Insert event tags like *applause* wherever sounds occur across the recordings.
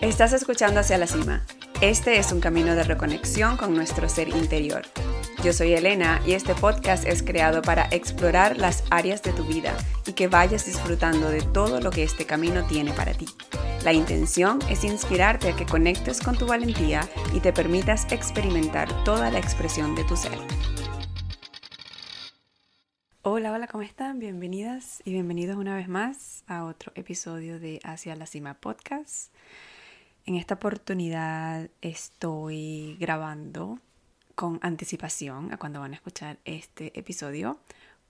Estás escuchando Hacia la Cima. Este es un camino de reconexión con nuestro ser interior. Yo soy Elena y este podcast es creado para explorar las áreas de tu vida y que vayas disfrutando de todo lo que este camino tiene para ti. La intención es inspirarte a que conectes con tu valentía y te permitas experimentar toda la expresión de tu ser. Hola, hola, ¿cómo están? Bienvenidas y bienvenidos una vez más a otro episodio de Hacia la Cima Podcast. En esta oportunidad estoy grabando con anticipación a cuando van a escuchar este episodio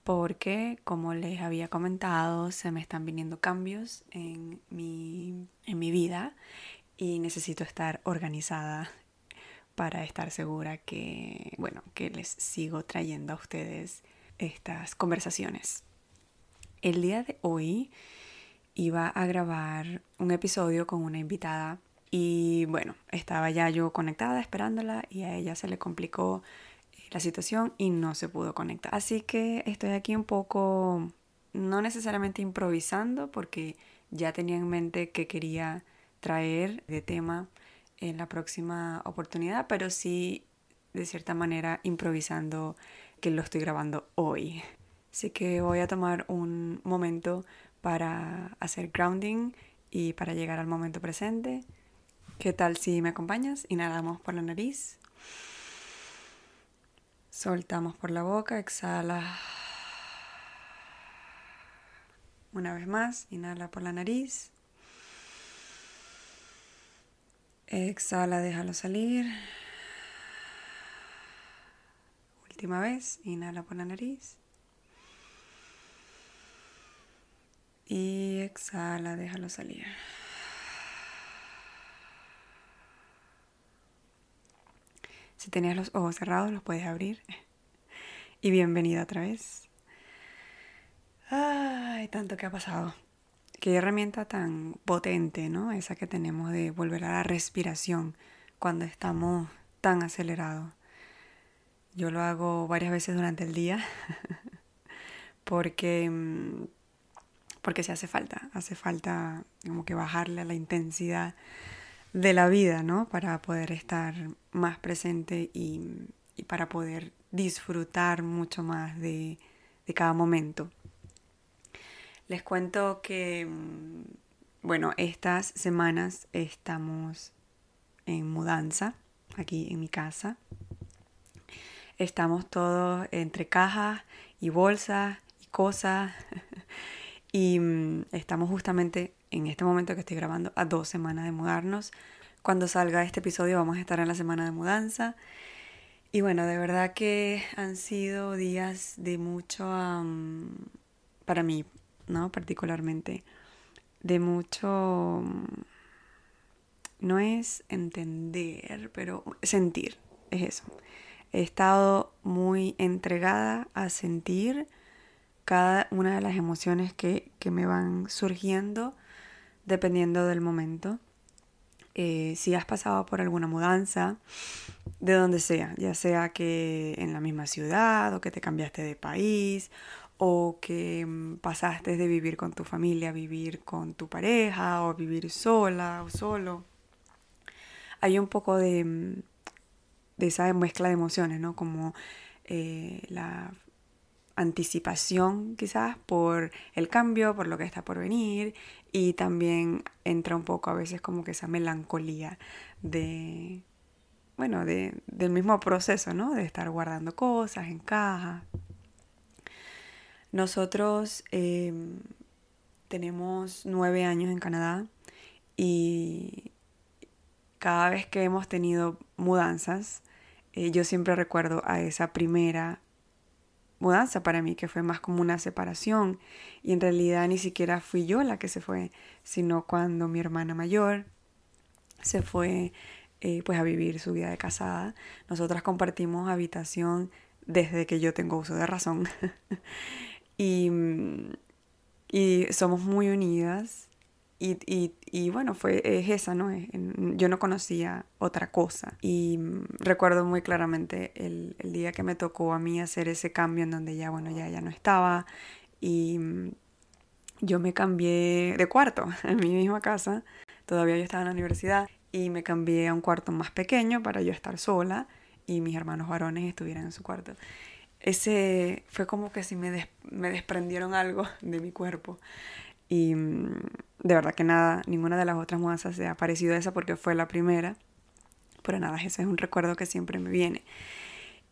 porque como les había comentado se me están viniendo cambios en mi, en mi vida y necesito estar organizada para estar segura que, bueno, que les sigo trayendo a ustedes estas conversaciones. El día de hoy iba a grabar un episodio con una invitada y bueno, estaba ya yo conectada esperándola y a ella se le complicó eh, la situación y no se pudo conectar. Así que estoy aquí un poco, no necesariamente improvisando, porque ya tenía en mente que quería traer de tema en la próxima oportunidad, pero sí de cierta manera improvisando que lo estoy grabando hoy. Así que voy a tomar un momento para hacer grounding y para llegar al momento presente ¿Qué tal si me acompañas? Inhalamos por la nariz. Soltamos por la boca, exhala. Una vez más, inhala por la nariz. Exhala, déjalo salir. Última vez, inhala por la nariz. Y exhala, déjalo salir. Si tenías los ojos cerrados, los puedes abrir. Y bienvenida otra vez. Ay, tanto que ha pasado. Qué herramienta tan potente, ¿no? Esa que tenemos de volver a la respiración cuando estamos tan acelerados. Yo lo hago varias veces durante el día *laughs* porque mm, porque se hace falta, hace falta como que bajarle la intensidad de la vida, ¿no? Para poder estar más presente y, para poder disfrutar mucho más de, cada momento. Les cuento que, mm, bueno, estas semanas estamos en mudanza aquí en mi casa. Estamos todos entre cajas y bolsas y cosas. *laughs* y mm, estamos justamente en este momento que estoy grabando a dos semanas de mudarnos. Cuando salga este episodio vamos a estar en la semana de mudanza. Y bueno, de verdad que han sido días de mucho, para mí, ¿no? Particularmente, de mucho, no es entender, pero sentir, es eso. He estado muy entregada a sentir cada una de las emociones que, que me van surgiendo dependiendo del momento. Eh, si has pasado por alguna mudanza, de donde sea, ya sea que en la misma ciudad o que te cambiaste de país o que mm, pasaste de vivir con tu familia a vivir con tu pareja o vivir sola o solo, hay un poco de, mm, de esa mezcla de emociones, ¿no? Como eh, la anticipación quizás por el cambio, por lo que está por venir y también entra un poco a veces como que esa melancolía de, bueno, de, del mismo proceso, ¿no? De estar guardando cosas en caja. Nosotros em, tenemos nueve años en Canadá y cada vez que hemos tenido mudanzas, eh, yo siempre recuerdo a esa primera mudanza para mí, que fue más como una separación. Y en realidad ni siquiera fui yo la que se fue, sino cuando mi hermana mayor se fue eh, pues a vivir su vida de casada. Nosotras compartimos habitación desde que yo tengo uso de razón. *laughs* y, y somos muy unidas y, y, y, bueno, fue, es esa, ¿no? Yo no conocía otra cosa. Y mm, recuerdo muy claramente el, día que me tocó a mí hacer ese cambio en donde ya, bueno, ya, ya no estaba. Y mm, yo me cambié de cuarto *laughs* en mi misma casa. todavía yo estaba en la universidad y me cambié a un cuarto más pequeño para yo estar sola y mis hermanos varones estuvieran en su cuarto. Ese fue como que si me, me desprendieron algo *laughs* de mi cuerpo. Y de verdad que nada, ninguna de las otras mudanzas se ha parecido a esa porque fue la primera. Pero nada, ese es un recuerdo que siempre me viene.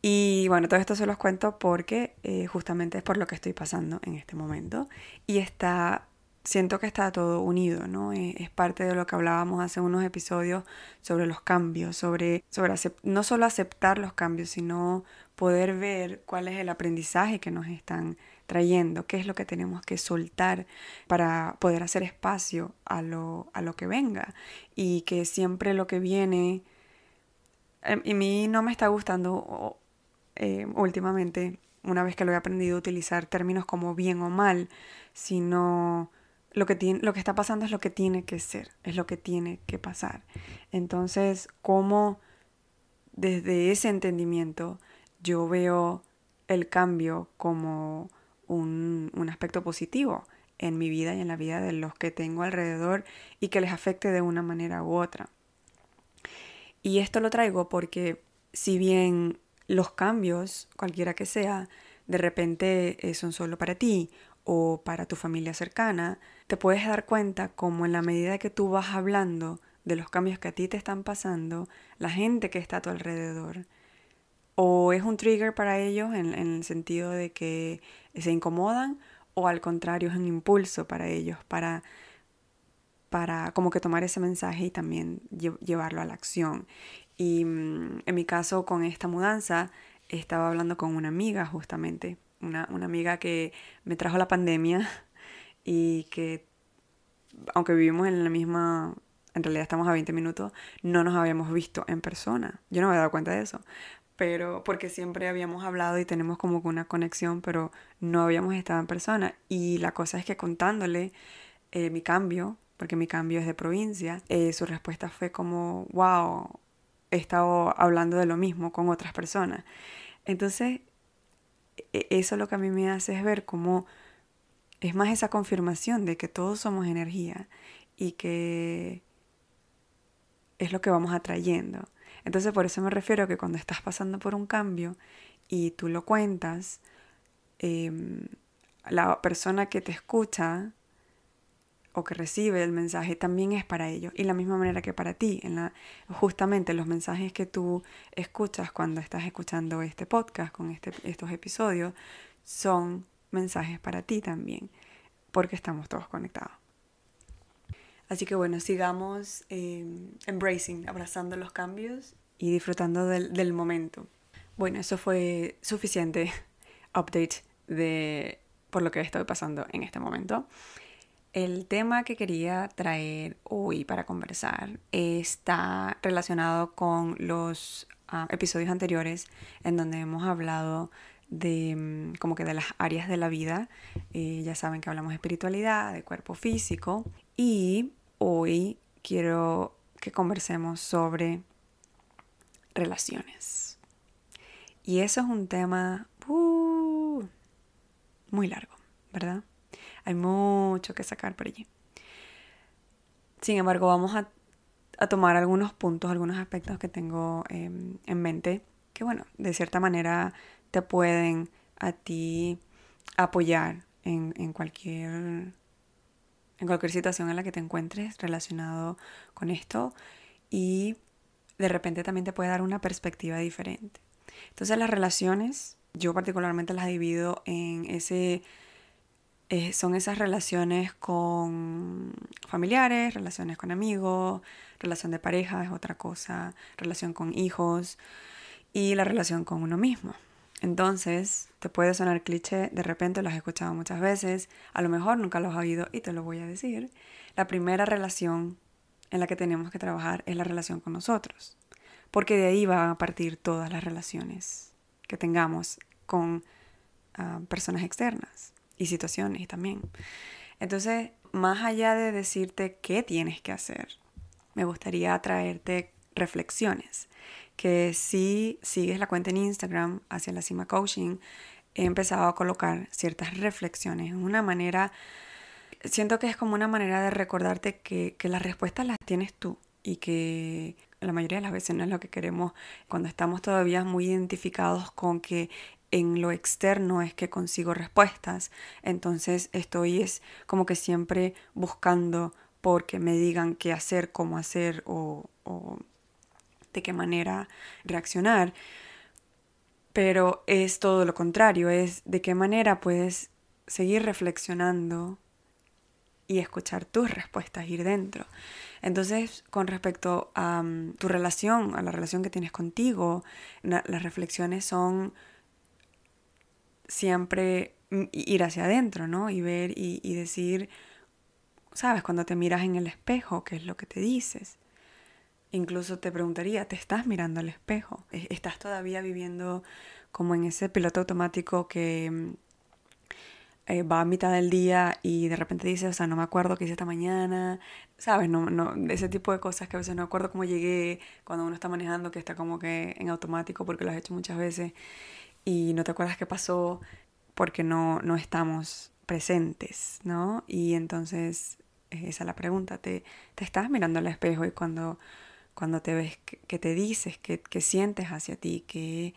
Y bueno, todo esto se los cuento porque eh, justamente es por lo que estoy pasando en este momento. Y está, siento que está todo unido, ¿no? Eh, es parte de lo que hablábamos hace unos episodios sobre los cambios, sobre, sobre no solo aceptar los cambios, sino poder ver cuál es el aprendizaje que nos están trayendo, qué es lo que tenemos que soltar para poder hacer espacio a lo, a lo que venga. Y que siempre lo que viene... Em, y a mí no me está gustando eh, últimamente, una vez que lo he aprendido a utilizar términos como bien o mal, sino lo que, tiene, lo que está pasando es lo que tiene que ser, es lo que tiene que pasar. Entonces, ¿cómo desde ese entendimiento yo veo el cambio como un, un aspecto positivo en mi vida y en la vida de los que tengo alrededor y que les afecte de una manera u otra? Y esto lo traigo porque si bien los cambios, cualquiera que sea, de repente eh, son solo para ti o para tu familia cercana, te puedes dar cuenta como en la medida que tú vas hablando de los cambios que a ti te están pasando, la gente que está a tu alrededor, o es un trigger para ellos en, el sentido de que se incomodan, o al contrario es un impulso para ellos, para, para como que tomar ese mensaje y también llevarlo a la acción. Y mm, en mi caso con esta mudanza estaba hablando con una amiga justamente, una, amiga que me trajo la pandemia *laughs* y que aunque vivimos en la misma, en realidad estamos a 20 minutos, no nos habíamos visto en persona. Yo no me había dado cuenta de eso, pero porque siempre habíamos hablado y tenemos como una conexión, pero no habíamos estado en persona. Y la cosa es que contándole eh, mi cambio, porque mi cambio es de provincia, eh, su respuesta fue como, wow, he estado hablando de lo mismo con otras personas. Entonces, e-, eso lo que a mí me hace es ver cómo es más esa confirmación de que todos somos energía y que es lo que vamos atrayendo. Entonces, por eso me refiero a que cuando estás pasando por un cambio y tú lo cuentas, em, la persona que te escucha o que recibe el mensaje también es para ellos y la misma manera que para ti justamente los mensajes que tú escuchas cuando estás escuchando este podcast con este, estos episodios son mensajes para ti también porque estamos todos conectados así que bueno sigamos em, embracing abrazando los cambios y disfrutando del, del momento bueno eso fue suficiente *laughs* update de por lo que estoy pasando en este momento el tema que quería traer hoy para conversar está relacionado con los ah, episodios anteriores en donde hemos hablado de mm, como que de las áreas de la vida. Eh, ya saben que hablamos de espiritualidad, de cuerpo físico y hoy quiero que conversemos sobre relaciones. Y eso es un tema uh, muy largo, ¿verdad? Hay mucho que sacar por allí. Sin embargo, vamos a, tomar algunos puntos, algunos aspectos que tengo em, en mente que, bueno, de cierta manera te pueden a ti apoyar en, en, cualquier, en cualquier situación en la que te encuentres relacionado con esto y de repente también te puede dar una perspectiva diferente. Entonces las relaciones, yo particularmente las divido en ese eh, son esas relaciones con familiares, relaciones con amigos, relación de pareja es otra cosa, relación con hijos y la relación con uno mismo. Entonces, te puede sonar cliché, de repente lo has escuchado muchas veces, a lo mejor nunca lo has oído y te lo voy a decir. La primera relación en la que tenemos que trabajar es la relación con nosotros, porque de ahí van a partir todas las relaciones que tengamos con ah, personas externas y situaciones también. Entonces, más allá de decirte qué tienes que hacer, me gustaría traerte reflexiones. Que si sigues la cuenta en Instagram hacia la cima coaching, he empezado a colocar ciertas reflexiones, una manera siento que es como una manera de recordarte que, que las respuestas las tienes tú y que la mayoría de las veces no es lo que queremos cuando estamos todavía muy identificados con que en lo externo es que consigo respuestas. Entonces estoy es como que siempre buscando porque me digan qué hacer, cómo hacer o, o de qué manera reaccionar. Pero es todo lo contrario, es de qué manera puedes seguir reflexionando y escuchar tus respuestas, ir dentro. Entonces, con respecto a mm, tu relación, a la relación que tienes contigo, las reflexiones son siempre ir hacia adentro, ¿no? Y ver y decir, sabes, cuando te miras en el espejo, ¿qué es lo que te dices? Incluso te preguntaría, ¿te estás mirando al espejo? ¿Estás todavía viviendo como en ese piloto automático que mm, eh, va a mitad del día y de repente dice, o sea, no me acuerdo qué hice esta mañana, ¿sabes? No, no, ese tipo de cosas que a veces no me acuerdo cómo llegué cuando uno está manejando, que está como que en automático porque lo has hecho muchas veces y no te acuerdas qué pasó porque no, no estamos presentes, ¿no? Y entonces esa es la pregunta, ¿te, te estás mirando al espejo y cuando, cuando te ves, qué te dices, qué sientes hacia ti, qué,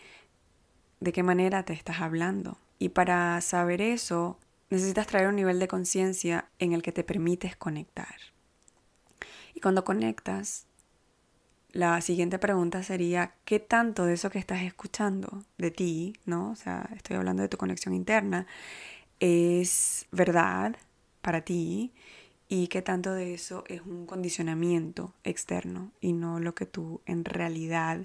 de qué manera te estás hablando? Y para saber eso, necesitas traer un nivel de conciencia en el que te permites conectar. Y cuando conectas, la siguiente pregunta sería, ¿qué tanto de eso que estás escuchando de ti, ¿no? O sea, estoy hablando de tu conexión interna, es verdad para ti y qué tanto de eso es un condicionamiento externo y no lo que tú en realidad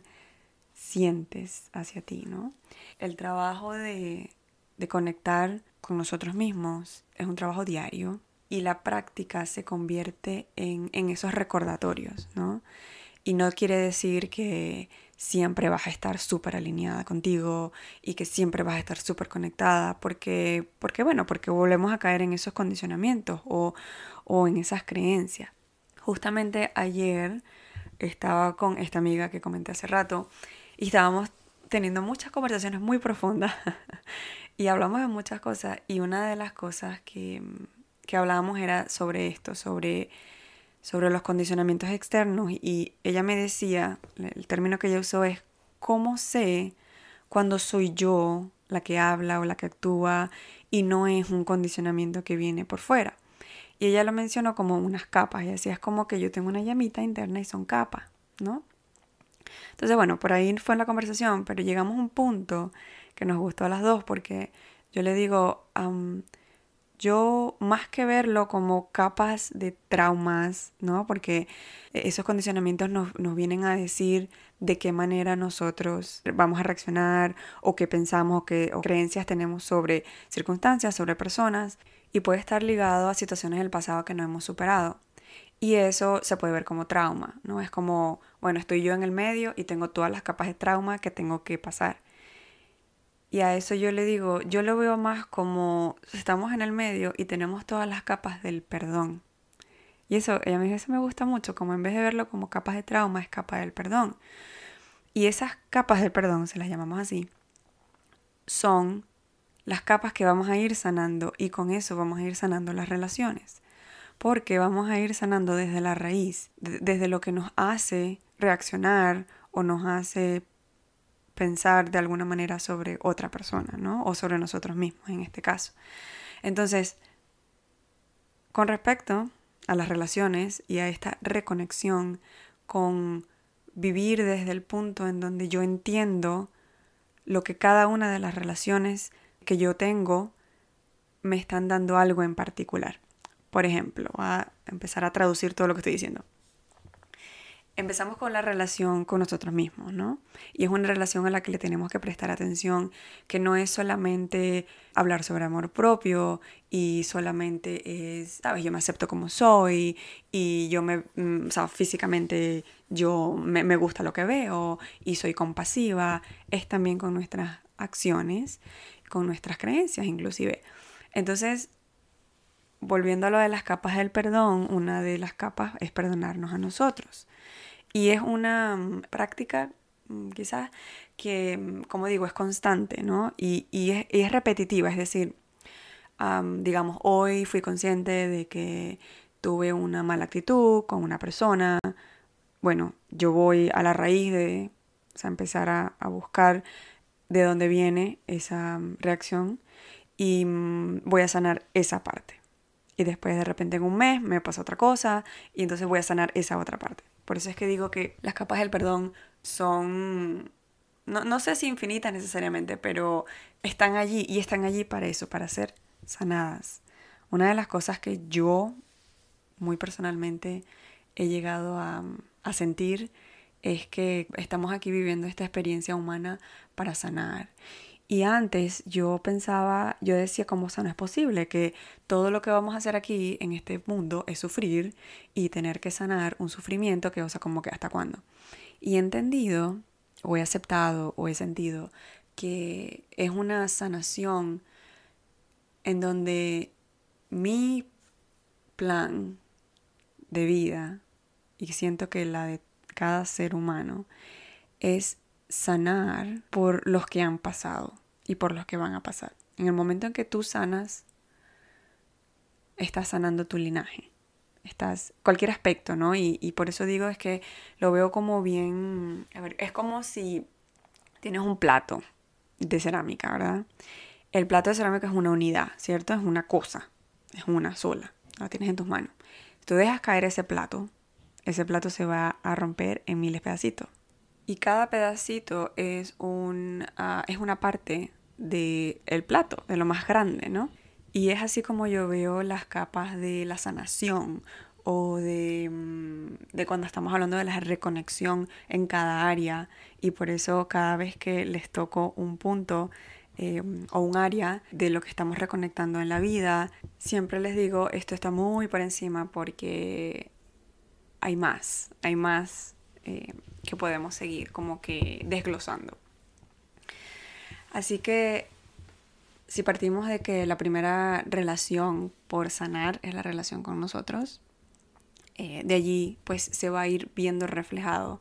sientes hacia ti, ¿no? El trabajo de de conectar con nosotros mismos es un trabajo diario y la práctica se convierte en, en esos recordatorios, ¿no? Y no quiere decir que siempre vas a estar súper alineada contigo y que siempre vas a estar súper conectada, porque, porque, bueno, porque volvemos a caer en esos condicionamientos o, o en esas creencias. Justamente ayer estaba con esta amiga que comenté hace rato y estábamos teniendo muchas conversaciones muy profundas *laughs* y hablamos de muchas cosas y una de las cosas que, que hablábamos era sobre esto, sobre, sobre los condicionamientos externos y ella me decía, el término que ella usó es, ¿cómo sé cuando soy yo la que habla o la que actúa y no es un condicionamiento que viene por fuera? Y ella lo mencionó como unas capas y decía, es como que yo tengo una llamita interna y son capas, ¿no? Entonces, bueno, por ahí fue la conversación, pero llegamos a un punto que nos gustó a las dos porque yo le digo, yo más que verlo como capas de traumas, ¿no? Porque esos condicionamientos nos, nos, vienen a decir de qué manera nosotros vamos a reaccionar o qué pensamos qué, o creencias tenemos sobre circunstancias, sobre personas y puede estar ligado a situaciones del pasado que no hemos superado. Y eso se puede ver como trauma, ¿no? Es como, bueno, estoy yo en el medio y tengo todas las capas de trauma que tengo que pasar. Y a eso yo le digo, yo lo veo más como estamos en el medio y tenemos todas las capas del perdón. Y eso, ella me eso me gusta mucho, como en vez de verlo como capas de trauma, es capa del perdón. Y esas capas del perdón, se las llamamos así, son las capas que vamos a ir sanando y con eso vamos a ir sanando las relaciones porque vamos a ir sanando desde la raíz, desde lo que nos hace reaccionar o nos hace pensar de alguna manera sobre otra persona, ¿no? O sobre nosotros mismos en este caso. Entonces, con respecto a las relaciones y a esta reconexión con vivir desde el punto en donde yo entiendo lo que cada una de las relaciones que yo tengo me están dando algo en particular. Por ejemplo, a empezar a traducir todo lo que estoy diciendo. Empezamos con la relación con nosotros mismos, ¿no? Y es una relación a la que le tenemos que prestar atención, que no es solamente hablar sobre amor propio y solamente es, sabes, yo me acepto como soy y yo me, mm, o sea, físicamente yo me, me gusta lo que veo y soy compasiva, es también con nuestras acciones, con nuestras creencias inclusive. Entonces, volviendo a lo de las capas del perdón, una de las capas es perdonarnos a nosotros. Y es una mm, práctica mm, quizás que, mm, como digo, es constante, ¿no? Y, es, repetitiva, es decir, digamos, hoy fui consciente de que tuve una mala actitud con una persona. Bueno, yo voy a la raíz de empezar a, a buscar de dónde viene esa reacción y voy a sanar esa parte. Y después de repente en un mes me pasa otra cosa y entonces voy a sanar esa otra parte. Por eso es que digo que las capas del perdón son, no, no sé si infinitas necesariamente, pero están allí y están allí para eso, para ser sanadas. Una de las cosas que yo muy personalmente he llegado a, a sentir es que estamos aquí viviendo esta experiencia humana para sanar. Y antes yo pensaba, yo decía, ¿cómo eso no es posible? Que todo lo que vamos a hacer aquí en este mundo es sufrir y tener que sanar un sufrimiento que, o sea, como que hasta cuándo. Y he entendido, o he aceptado, o he sentido que es una sanación en donde mi plan de vida, y siento que la de cada ser humano, es sanar por los que han pasado y por los que van a pasar. En el momento en que tú sanas, estás sanando tu linaje. Estás, cualquier aspecto, ¿no? Y, y por eso digo es que lo veo como bien, a ver, es como si tienes un plato de cerámica, ¿verdad? El plato de cerámica es una unidad, ¿cierto? Es una cosa, es una sola, la tienes en tus manos. Tú dejas caer ese plato, ese plato se va a romper en miles pedacitos. Y cada pedacito es, un, ah, es una parte del el plato, de lo más grande, ¿no? Y es así como yo veo las capas de la sanación o de, mm, de, cuando estamos hablando de la reconexión en cada área y por eso cada vez que les toco un punto eh, o un área de lo que estamos reconectando en la vida, siempre les digo esto está muy por encima porque hay más, hay más eh, que podemos seguir como que desglosando. Así que si partimos de que la primera relación por sanar es la relación con nosotros, eh, de allí pues se va a ir viendo reflejado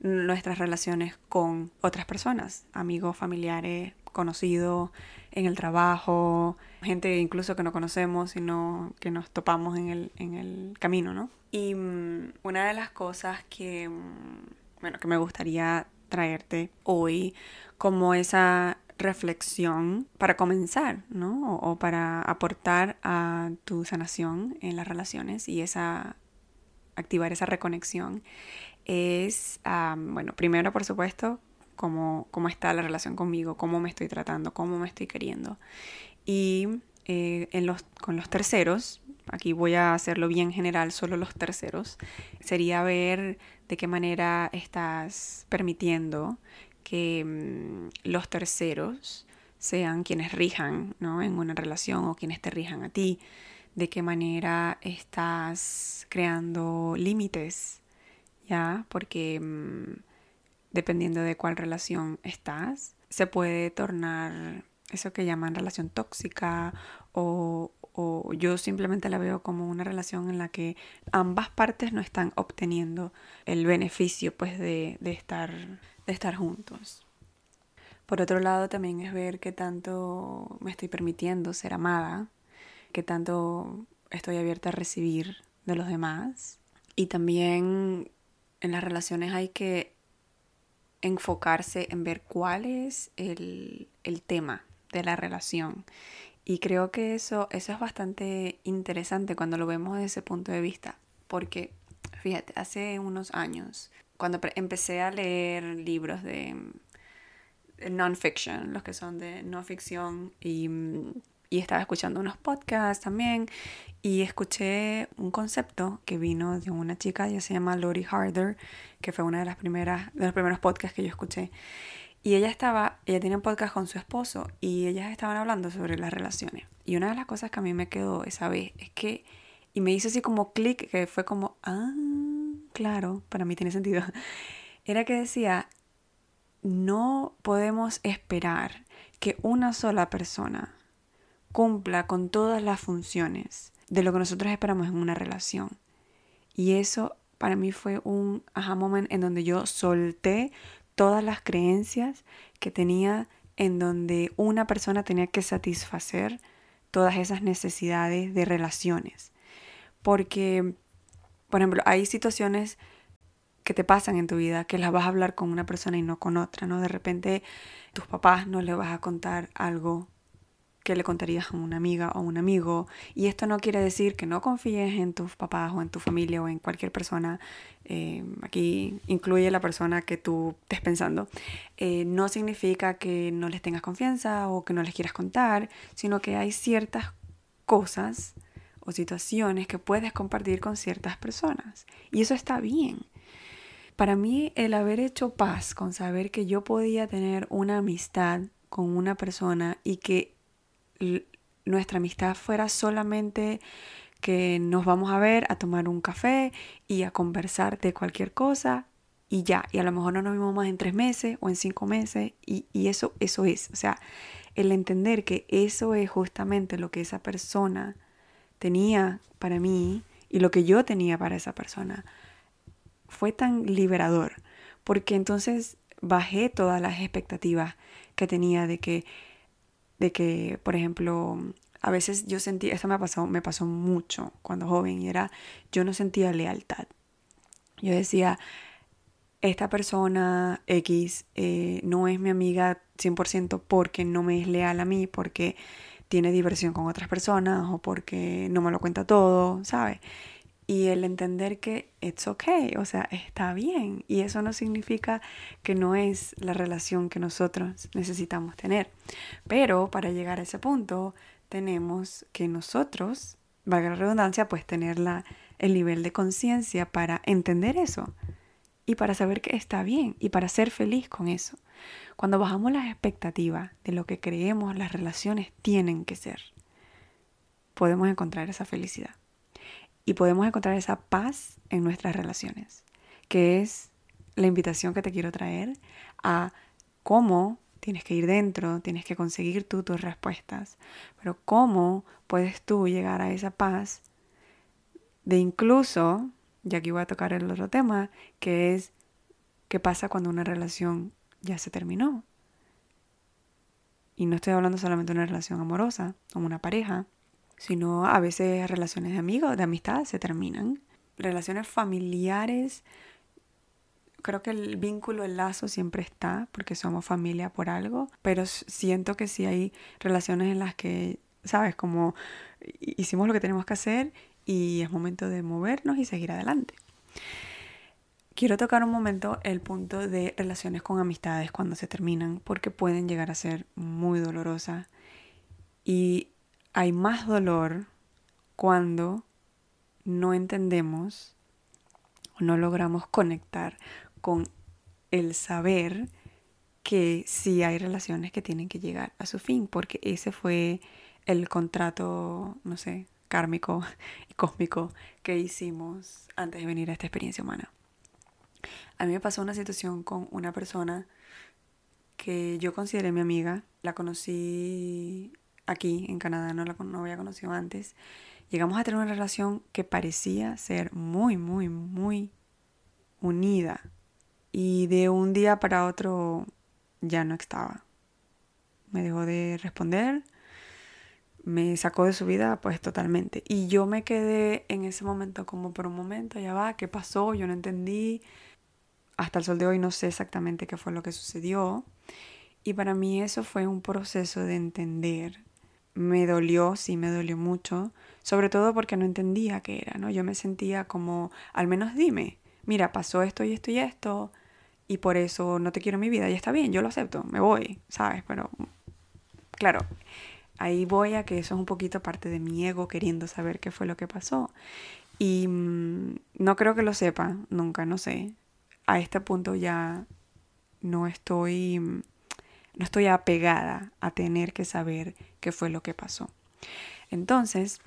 nuestras relaciones con otras personas, amigos, familiares, conocidos, en el trabajo, gente incluso que no conocemos, sino que nos topamos en el, en el camino, ¿no? Y mm, una de las cosas que, mm, bueno, que me gustaría traerte hoy como esa reflexión para comenzar, ¿no? O, para aportar a tu sanación en las relaciones y esa activar esa reconexión es, bueno, primero por supuesto, cómo, cómo está la relación conmigo, cómo me estoy tratando, cómo me estoy queriendo. Y eh, en los, con los terceros, aquí voy a hacerlo bien general, solo los terceros, sería ver de qué manera estás permitiendo que mm, los terceros sean quienes rijan ¿no? en una relación o quienes te rijan a ti, de qué manera estás creando límites, ¿ya? Porque mm, dependiendo de cuál relación estás, se puede tornar eso que llaman relación tóxica o, yo simplemente la veo como una relación en la que ambas partes no están obteniendo el beneficio pues de, estar, de estar juntos. Por otro lado también es ver qué tanto me estoy permitiendo ser amada, qué tanto estoy abierta a recibir de los demás. Y también en las relaciones hay que enfocarse en ver cuál es el, el tema de la relación. Y creo que eso, eso es bastante interesante cuando lo vemos desde ese punto de vista, porque fíjate, hace unos años, cuando empecé a leer libros de, non-fiction, los que son de no ficción, y, y estaba escuchando unos podcasts también, y escuché un concepto que vino de una chica, ella se llama Lori Harder, que fue una de las primeras, de los primeros podcasts que yo escuché. Y ella estaba, ella tenía un podcast con su esposo y ellas estaban hablando sobre las relaciones. Y una de las cosas que a mí me quedó esa vez es que, y me hizo así como clic, que fue como, ah, claro, para mí tiene sentido, *laughs* era que decía, no podemos esperar que una sola persona cumpla con todas las funciones de lo que nosotros esperamos en una relación. Y eso para mí fue un aha moment en donde yo solté todas las creencias que tenía en donde una persona tenía que satisfacer todas esas necesidades de relaciones. Porque, por ejemplo, hay situaciones que te pasan en tu vida que las vas a hablar con una persona y no con otra, ¿no? De repente tus papás no le vas a contar algo que le contarías a una amiga o un amigo. Y esto no quiere decir que no confíes en tus papás o en tu familia o en cualquier persona. Eh, aquí incluye la persona que tú estés pensando. Eh, no significa que no les tengas confianza o que no les quieras contar, sino que hay ciertas cosas o situaciones que puedes compartir con ciertas personas. Y eso está bien. Para mí el haber hecho paz con saber que yo podía tener una amistad con una persona y que nuestra amistad fuera solamente que nos vamos a ver a tomar un café y a conversar de cualquier cosa y ya, y a lo mejor no nos vimos más en tres meses o en cinco meses y, y eso, eso es, o sea, el entender que eso es justamente lo que esa persona tenía para mí y lo que yo tenía para esa persona fue tan liberador, porque entonces bajé todas las expectativas que tenía de que de que, por ejemplo, a veces yo sentí, esto me pasó, me pasó mucho cuando joven y era, yo no sentía lealtad. Yo decía, esta persona X eh, no es mi amiga 100% porque no me es leal a mí, porque tiene diversión con otras personas o porque no me lo cuenta todo, ¿sabes? Y el entender que it's okay, o sea, está bien. Y eso no significa que no es la relación que nosotros necesitamos tener. Pero para llegar a ese punto, tenemos que nosotros, valga la redundancia, pues tener la, el nivel de conciencia para entender eso y para saber que está bien y para ser feliz con eso. Cuando bajamos las expectativas de lo que creemos las relaciones tienen que ser, podemos encontrar esa felicidad y podemos encontrar esa paz en nuestras relaciones, que es la invitación que te quiero traer a cómo tienes que ir dentro, tienes que conseguir tú tus respuestas, pero cómo puedes tú llegar a esa paz de incluso, y aquí voy a tocar el otro tema, que es qué pasa cuando una relación ya se terminó. Y no estoy hablando solamente de una relación amorosa, como una pareja, sino a veces relaciones de amigos, de amistad se terminan. Relaciones familiares, creo que el vínculo, el lazo siempre está porque somos familia por algo, pero siento que sí hay relaciones en las que, sabes, como hicimos lo que tenemos que hacer y es momento de movernos y seguir adelante. Quiero tocar un momento el punto de relaciones con amistades cuando se terminan porque pueden llegar a ser muy dolorosas y hay más dolor cuando no entendemos o no logramos conectar con el saber que sí hay relaciones que tienen que llegar a su fin, porque ese fue el contrato, no sé, kármico y cósmico que hicimos antes de venir a esta experiencia humana. A mí me pasó una situación con una persona que yo consideré mi amiga, la conocí aquí en Canadá, no la no había conocido antes, llegamos a tener una relación que parecía ser muy, muy, muy unida. Y de un día para otro ya no estaba. Me dejó de responder, me sacó de su vida pues totalmente. Y yo me quedé en ese momento como por un momento, ya va, ¿qué pasó? Yo no entendí. Hasta el sol de hoy no sé exactamente qué fue lo que sucedió. Y para mí eso fue un proceso de entender me dolió, sí me dolió mucho, sobre todo porque no entendía qué era, ¿no? Yo me sentía como, al menos dime, mira, pasó esto y esto y esto, y por eso no te quiero en mi vida, y está bien, yo lo acepto, me voy, ¿sabes? Pero, claro, ahí voy a que eso es un poquito parte de mi ego queriendo saber qué fue lo que pasó. Y mm, no creo que lo sepa, nunca, no sé. A este punto ya no estoy no estoy apegada a tener que saber qué fue lo que pasó. Entonces,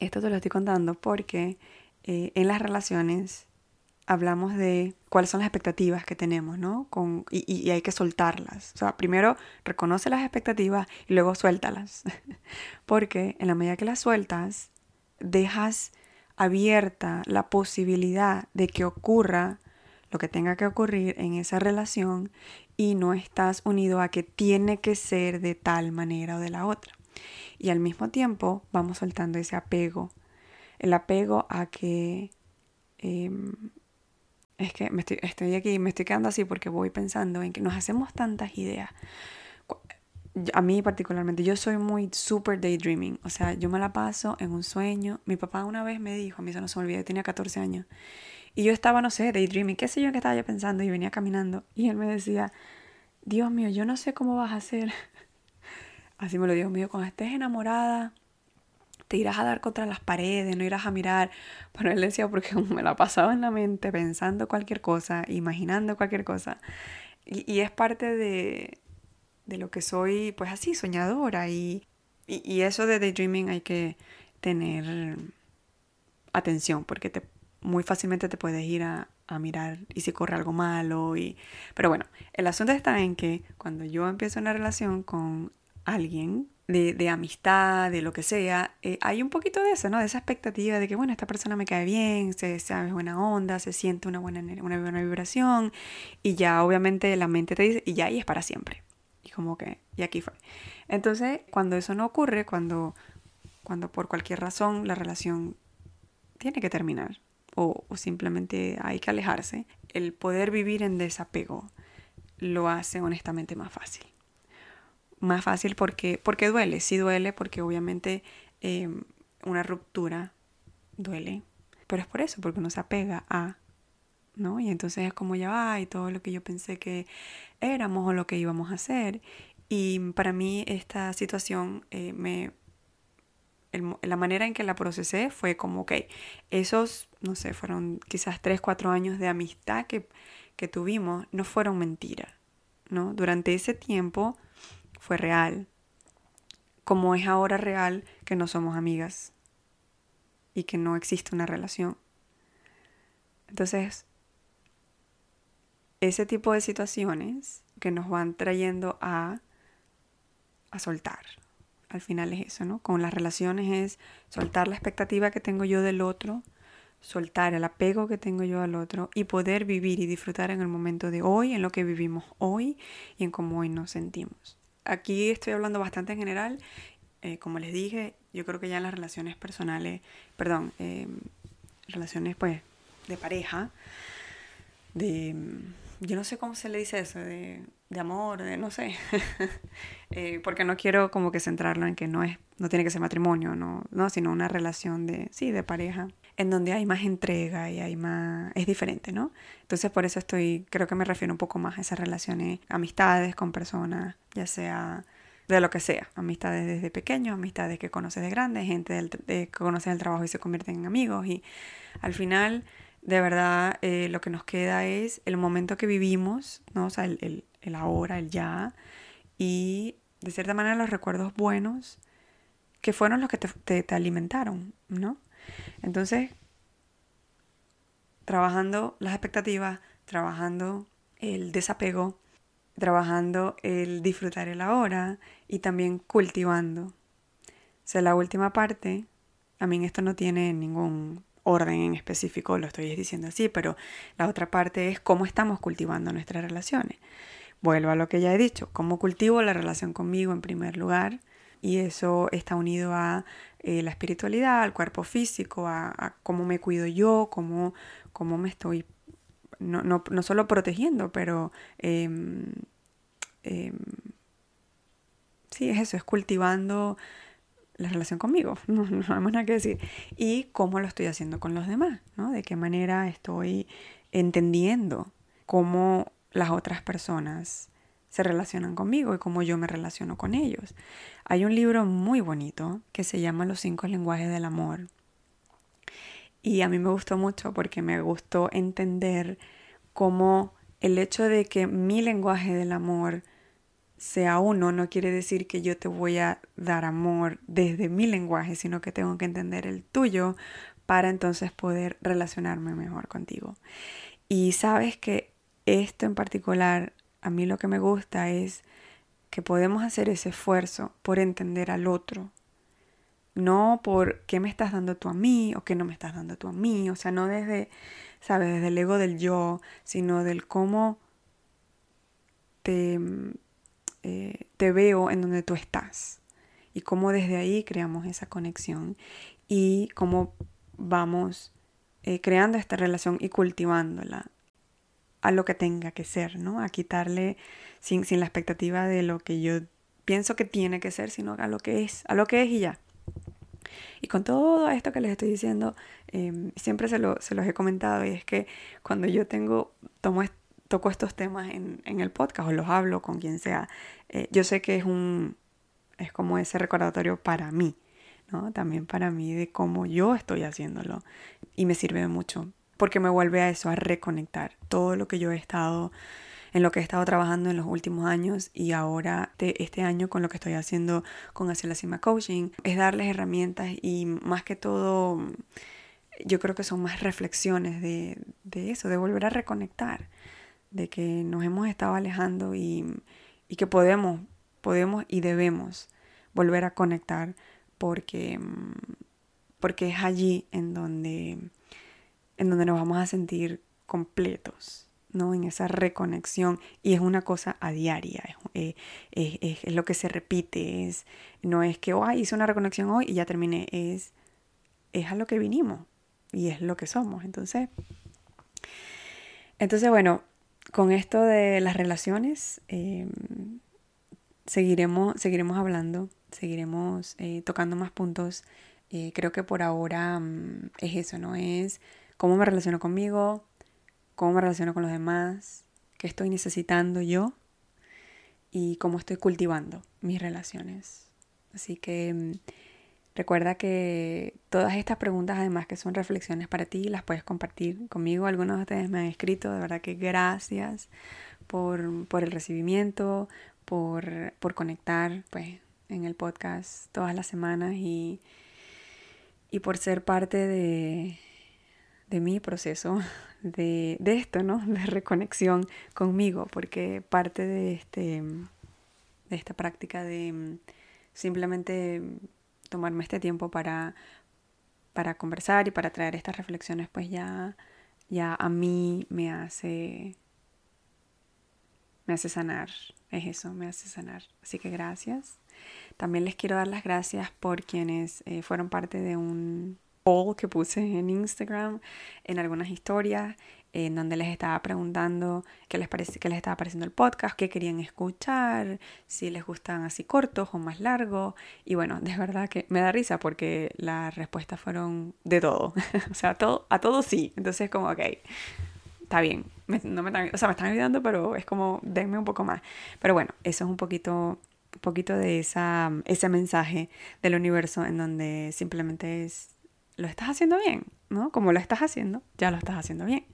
esto te lo estoy contando porque eh, en las relaciones hablamos de cuáles son las expectativas que tenemos, ¿no? Con, y, y, hay que soltarlas. O sea, primero reconoce las expectativas y luego suéltalas. *laughs* porque en la medida que las sueltas, dejas abierta la posibilidad de que ocurra lo que tenga que ocurrir en esa relación y no estás unido a que tiene que ser de tal manera o de la otra. Y al mismo tiempo vamos soltando ese apego, el apego a que... Em, es que estoy, estoy aquí, me estoy quedando así porque voy pensando en que nos hacemos tantas ideas a mí particularmente, yo soy muy super daydreaming. O sea, yo me la paso en un sueño. Mi papá una vez me dijo, a mí eso no se me olvida, tenía 14 años. Y yo estaba, no sé, daydreaming, qué sé yo que estaba yo pensando. Y venía caminando. Y él me decía, Dios mío, yo no sé cómo vas a hacer. *laughs* Así me lo dijo, mío, cuando estés enamorada, te irás a dar contra las paredes, no irás a mirar. Pero él decía, porque *laughs* me la pasaba en la mente pensando cualquier cosa, imaginando cualquier cosa. y es parte de, de lo que soy, pues así, soñadora. Y, y, eso de daydreaming hay que tener atención porque te, muy fácilmente te puedes ir a, a mirar y si corre algo malo. Y... Pero bueno, el asunto está en que cuando yo empiezo una relación con alguien, de, de, amistad, de lo que sea, eh, hay un poquito de eso, ¿no? De esa expectativa de que, bueno, esta persona me cae bien, se sabe buena onda, se siente una buena, una buena vibración y ya obviamente la mente te dice, y ya ahí es para siempre como que, y aquí fue. Entonces, cuando eso no ocurre, cuando, cuando por cualquier razón la relación tiene que terminar o, simplemente hay que alejarse, el poder vivir en desapego lo hace honestamente más fácil. Más fácil porque, porque duele, sí duele, porque obviamente em, una ruptura duele, pero es por eso, porque uno se apega a ¿no? Y entonces es como ya va y todo lo que yo pensé que éramos o lo que íbamos a hacer. Y para mí esta situación eh, me... la manera en que la procesé fue como, ok, esos, no sé, fueron quizás 3, 4 años de amistad que, que tuvimos, no fueron mentira, ¿no? Durante ese tiempo fue real, como es ahora real que no somos amigas y que no existe una relación. Entonces, ese tipo de situaciones que nos van trayendo a, a soltar. Al final es eso, ¿no? Con las relaciones es soltar la expectativa que tengo yo del otro, soltar el apego que tengo yo al otro y poder vivir y disfrutar en el momento de hoy, en lo que vivimos hoy y en cómo hoy nos sentimos. Aquí estoy hablando bastante en general. Eh, como les dije, yo creo que ya en las relaciones personales, perdón, eh, relaciones pues de pareja, de yo no sé cómo se le dice eso, de, de amor, de no sé, *laughs* eh, porque no quiero como que centrarlo en que no es, no tiene que ser matrimonio, no, no, sino una relación de, sí, de pareja, en donde hay más entrega y hay más, es diferente, ¿no? Entonces por eso estoy, creo que me refiero un poco más a esas relaciones, amistades con personas, ya sea de lo que sea, amistades desde pequeño, amistades que conoces de grande, gente del, que conoces el trabajo y se convierten en amigos y al final de verdad eh, lo que nos queda es el momento que vivimos, ¿no? O sea, el, el, ahora, el ya, y de cierta manera los recuerdos buenos que fueron los que te, te, alimentaron, ¿no? Entonces, trabajando las expectativas, trabajando el desapego, trabajando el disfrutar el ahora y también cultivando. O sea, la última parte, a mí esto no tiene ningún orden en específico, lo estoy diciendo así, pero la otra parte es cómo estamos cultivando nuestras relaciones. Vuelvo a lo que ya he dicho, cómo cultivo la relación conmigo en primer lugar y eso está unido a eh, la espiritualidad, al cuerpo físico, a, cómo me cuido yo, cómo, cómo me estoy, no, no, no solo protegiendo, pero em, em, sí, es eso, es cultivando la relación conmigo, *laughs* no, no más nada que decir. Y cómo lo estoy haciendo con los demás, ¿no? De qué manera estoy entendiendo cómo las otras personas se relacionan conmigo y cómo yo me relaciono con ellos. Hay un libro muy bonito que se llama Los cinco lenguajes del amor. Y a mí me gustó mucho porque me gustó entender cómo el hecho de que mi lenguaje del amor sea uno, no quiere decir que yo te voy a dar amor desde mi lenguaje, sino que tengo que entender el tuyo para entonces poder relacionarme mejor contigo. Y sabes que esto en particular, a mí lo que me gusta es que podemos hacer ese esfuerzo por entender al otro. No por qué me estás dando tú a mí o qué no me estás dando tú a mí. O sea, no desde, ¿sabes? Desde el ego del yo, sino del cómo te, eh, te veo en donde tú estás y cómo desde ahí creamos esa conexión y cómo vamos eh, creando esta relación y cultivándola a lo que tenga que ser, ¿no? A quitarle sin, sin la expectativa de lo que yo pienso que tiene que ser, sino a lo que es, a lo que es y ya. Y con todo esto que les estoy diciendo, em, siempre se, lo, se, los he comentado y es que cuando yo tengo, tomo, toco estos temas en, en el podcast o los hablo con quien sea, eh, yo sé que es un, es como ese recordatorio para mí, ¿no? También para mí de cómo yo estoy haciéndolo y me sirve mucho porque me vuelve a eso, a reconectar todo lo que yo he estado en lo que he estado trabajando en los últimos años y ahora de este año con lo que estoy haciendo con Hacia la Cima Coaching, es darles herramientas y más que todo, yo creo que son más reflexiones de, de eso, de volver a reconectar, de que nos hemos estado alejando y, y que podemos, podemos y debemos volver a conectar porque, porque es allí en donde, en donde nos vamos a sentir completos. ¿no? En esa reconexión. Y es una cosa a diaria, es, es, es, lo que se repite, es, no es que, oh, hice una reconexión hoy y ya terminé, es, es a lo que vinimos y es lo que somos. Entonces, entonces bueno, con esto de las relaciones, em, seguiremos, seguiremos hablando, seguiremos eh, tocando más puntos. Eh, creo que por ahora mm, es eso, ¿no? Es cómo me relaciono conmigo, cómo me relaciono con los demás, qué estoy necesitando yo y cómo estoy cultivando mis relaciones. Así que mm, recuerda que todas estas preguntas, además que son reflexiones para ti, las puedes compartir conmigo. Algunos de ustedes me han escrito, de verdad que gracias por, el recibimiento, por, por conectar pues, en el podcast todas las semanas y, y por ser parte de, de mi proceso de, de, esto, ¿no? *laughs* De reconexión conmigo, porque parte de, este, de esta práctica de simplemente tomarme este tiempo para, para conversar y para traer estas reflexiones, pues ya, ya a mí me hace, me hace sanar, es eso, me hace sanar. Así que gracias. También les quiero dar las gracias por quienes eh, fueron parte de un poll que puse en Instagram, en algunas historias, en donde les estaba preguntando qué les, parece, qué les estaba pareciendo el podcast, qué querían escuchar, si les gustan así cortos o más largos. Y bueno, de verdad que me da risa porque las respuestas fueron de todo. *laughs* o sea, todo, a todo sí. Entonces como, ok, está bien. no me o sea, me están ayudando, pero es como, denme un poco más. Pero bueno, eso es un poquito un poquito de esa, ese mensaje del universo en donde simplemente es lo estás haciendo bien, ¿no? Como lo estás haciendo, ya lo estás haciendo bien.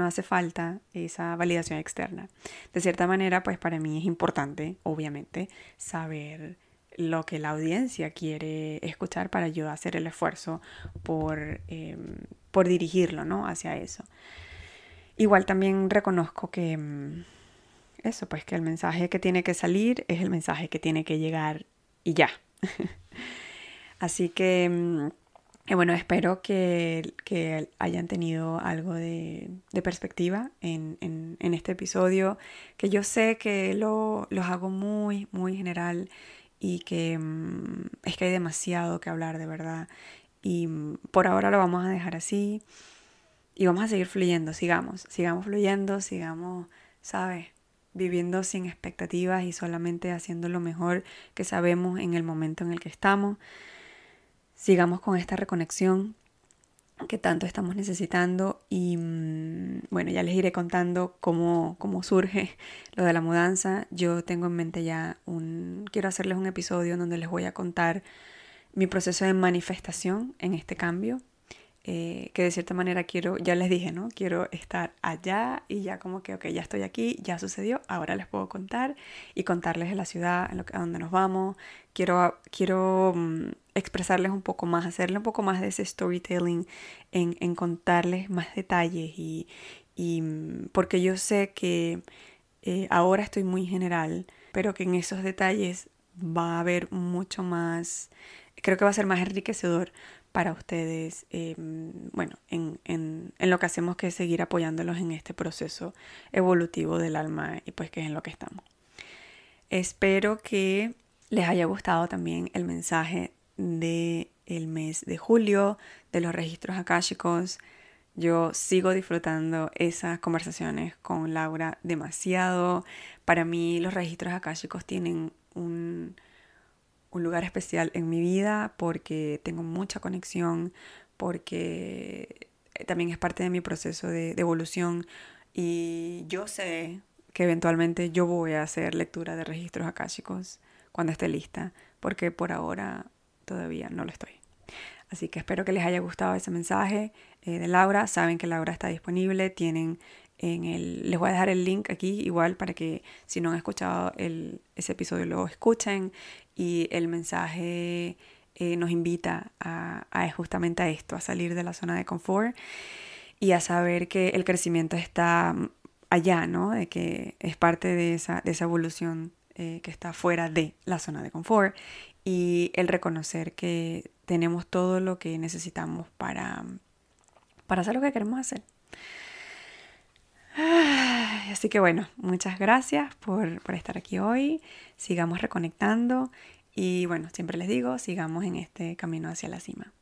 No hace falta esa validación externa. De cierta manera, pues para mí es importante, obviamente, saber lo que la audiencia quiere escuchar para yo hacer el esfuerzo por, em, por dirigirlo, ¿no? Hacia eso. Igual también reconozco que em, eso, pues que el mensaje que tiene que salir es el mensaje que tiene que llegar y ya. *laughs* Así que em, y bueno, espero que, hayan tenido algo de, perspectiva en, este episodio, que yo sé que lo, los hago muy, muy general y que mm, es que hay demasiado que hablar de verdad. Y mm, por ahora lo vamos a dejar así y vamos a seguir fluyendo, sigamos, sigamos fluyendo, sigamos, ¿sabes? Viviendo sin expectativas y solamente haciendo lo mejor que sabemos en el momento en el que estamos sigamos con esta reconexión que tanto estamos necesitando y mm, bueno, ya les iré contando cómo, cómo surge *laughs* lo de la mudanza. Yo tengo en mente ya un, quiero hacerles un episodio donde les voy a contar mi proceso de manifestación en este cambio. Eh, que de cierta manera quiero, ya les dije, ¿no? Quiero estar allá y ya como que, ok, ya estoy aquí, ya sucedió, ahora les puedo contar y contarles de la ciudad, en lo a dónde nos vamos. Quiero, quiero mm, expresarles un poco más, hacerle un poco más de ese storytelling, en, en contarles más detalles y, y mm, porque yo sé que eh, ahora estoy muy general, pero que en esos detalles va a haber mucho más, creo que va a ser más enriquecedor para ustedes, em, bueno, en, en, en, lo que hacemos que es seguir apoyándolos en este proceso evolutivo del alma y pues que es en lo que estamos. Espero que les haya gustado también el mensaje de el mes de julio de los registros akáshicos. Yo sigo disfrutando esas conversaciones con Laura demasiado. Para mí los registros akáshicos tienen un, un lugar especial en mi vida porque tengo mucha conexión, porque también es parte de mi proceso de, de evolución y yo sé que eventualmente yo voy a hacer lectura de registros akáshicos cuando esté lista, porque por ahora todavía no lo estoy. Así que espero que les haya gustado ese mensaje eh, de Laura. Saben que Laura está disponible. Tienen en el. Les voy a dejar el link aquí, igual, para que si no han escuchado el, ese episodio lo escuchen. Y el mensaje eh, nos invita a, a justamente a esto, a salir de la zona de confort y a saber que el crecimiento está allá, ¿no? De que es parte de esa, de esa evolución eh, que está fuera de la zona de confort y el reconocer que tenemos todo lo que necesitamos para, para hacer lo que queremos hacer. Así que bueno, muchas gracias por, por estar aquí hoy. Sigamos reconectando y bueno, siempre les digo, sigamos en este camino hacia la cima.